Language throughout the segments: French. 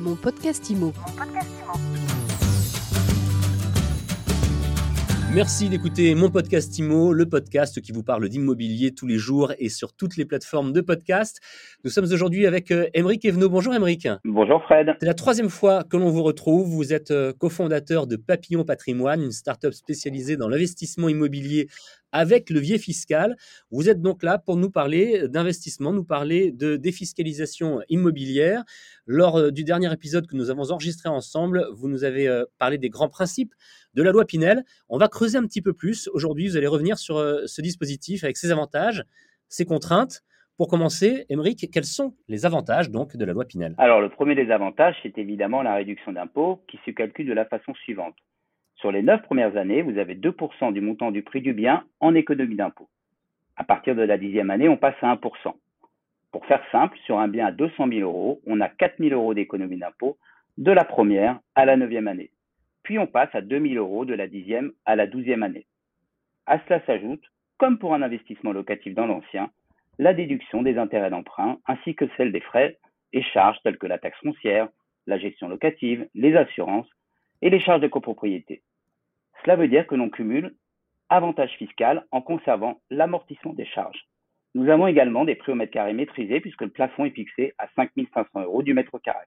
Mon podcast IMO. Merci d'écouter mon podcast IMO, le podcast qui vous parle d'immobilier tous les jours et sur toutes les plateformes de podcast. Nous sommes aujourd'hui avec Emeric Evenot. Bonjour Emeric. Bonjour Fred. C'est la troisième fois que l'on vous retrouve. Vous êtes euh, cofondateur de Papillon Patrimoine, une start-up spécialisée dans l'investissement immobilier avec levier fiscal. Vous êtes donc là pour nous parler d'investissement, nous parler de défiscalisation immobilière. Lors euh, du dernier épisode que nous avons enregistré ensemble, vous nous avez euh, parlé des grands principes de la loi Pinel. On va creuser un petit peu plus. Aujourd'hui, vous allez revenir sur euh, ce dispositif avec ses avantages, ses contraintes. Pour commencer, Émeric, quels sont les avantages donc de la loi Pinel? Alors, le premier des avantages, c'est évidemment la réduction d'impôt qui se calcule de la façon suivante. Sur les neuf premières années, vous avez 2% du montant du prix du bien en économie d'impôt. À partir de la dixième année, on passe à 1%. Pour faire simple, sur un bien à 200 000 euros, on a 4 000 euros d'économie d'impôt de la première à la neuvième année. Puis on passe à 2 000 euros de la dixième à la douzième année. À cela s'ajoute, comme pour un investissement locatif dans l'ancien, la déduction des intérêts d'emprunt ainsi que celle des frais et charges telles que la taxe foncière, la gestion locative, les assurances et les charges de copropriété. Cela veut dire que l'on cumule avantage fiscal en conservant l'amortissement des charges. Nous avons également des prix au mètre carré maîtrisés puisque le plafond est fixé à 5 500 euros du mètre carré.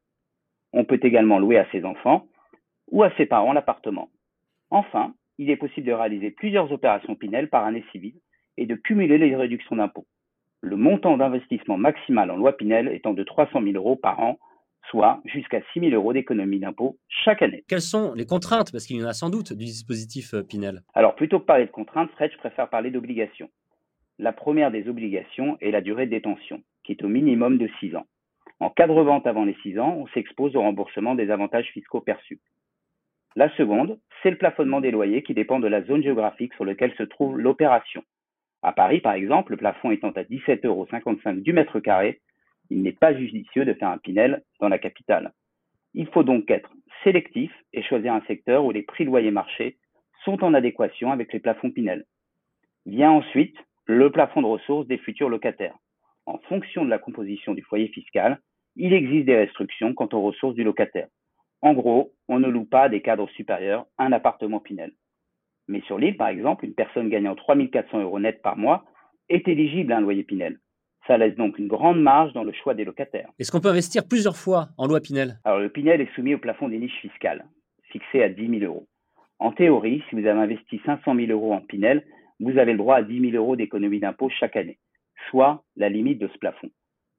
On peut également louer à ses enfants ou à ses parents l'appartement. Enfin, il est possible de réaliser plusieurs opérations Pinel par année civile et de cumuler les réductions d'impôts. Le montant d'investissement maximal en loi Pinel étant de 300 000 euros par an soit jusqu'à 6 000 euros d'économie d'impôt chaque année. Quelles sont les contraintes, parce qu'il y en a sans doute, du dispositif euh, Pinel Alors, plutôt que parler de contraintes, Fred, je préfère parler d'obligations. La première des obligations est la durée de détention, qui est au minimum de 6 ans. En cas de revente avant les 6 ans, on s'expose au remboursement des avantages fiscaux perçus. La seconde, c'est le plafonnement des loyers qui dépend de la zone géographique sur laquelle se trouve l'opération. À Paris, par exemple, le plafond étant à 17,55 euros du mètre carré, il n'est pas judicieux de faire un Pinel dans la capitale. Il faut donc être sélectif et choisir un secteur où les prix loyer marché sont en adéquation avec les plafonds Pinel. Vient ensuite le plafond de ressources des futurs locataires. En fonction de la composition du foyer fiscal, il existe des restrictions quant aux ressources du locataire. En gros, on ne loue pas à des cadres supérieurs un appartement Pinel. Mais sur l'île, par exemple, une personne gagnant 3400 euros net par mois est éligible à un loyer Pinel. Ça laisse donc une grande marge dans le choix des locataires. Est-ce qu'on peut investir plusieurs fois en loi Pinel? Alors le Pinel est soumis au plafond des niches fiscales, fixé à 10 000 euros. En théorie, si vous avez investi 500 000 euros en Pinel, vous avez le droit à 10 000 euros d'économie d'impôt chaque année, soit la limite de ce plafond.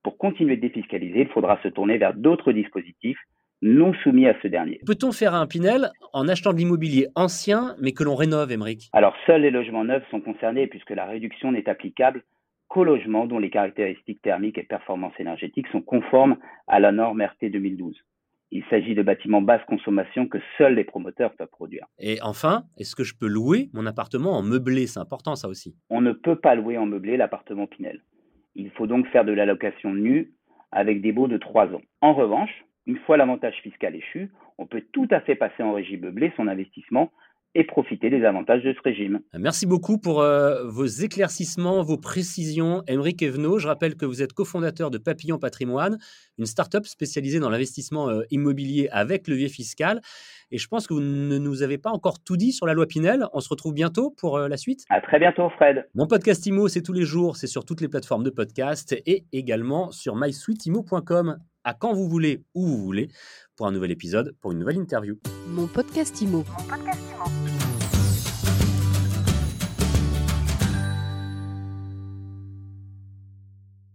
Pour continuer de défiscaliser, il faudra se tourner vers d'autres dispositifs non soumis à ce dernier. Peut-on faire un Pinel en achetant de l'immobilier ancien mais que l'on rénove, Émeric? Alors seuls les logements neufs sont concernés puisque la réduction n'est applicable qu'aux logements dont les caractéristiques thermiques et performances énergétiques sont conformes à la norme RT 2012. Il s'agit de bâtiments basse consommation que seuls les promoteurs peuvent produire. Et enfin, est-ce que je peux louer mon appartement en meublé? C'est important ça aussi. On ne peut pas louer en meublé l'appartement Pinel. Il faut donc faire de la location nue avec des baux de 3 ans. En revanche, une fois l'avantage fiscal échu, on peut tout à fait passer en régime meublé son investissement et profiter des avantages de ce régime. Merci beaucoup pour euh, vos éclaircissements, vos précisions. Émeric Evenot, je rappelle que vous êtes cofondateur de Papillon Patrimoine, une start-up spécialisée dans l'investissement euh, immobilier avec levier fiscal. Et je pense que vous ne nous avez pas encore tout dit sur la loi Pinel. On se retrouve bientôt pour euh, la suite. À très bientôt, Fred. Mon podcast IMO, c'est tous les jours, c'est sur toutes les plateformes de podcast et également sur mysweetimo.com. À quand vous voulez, où vous voulez, pour un nouvel épisode, pour une nouvelle interview. Mon podcast IMO. Mon podcast IMO.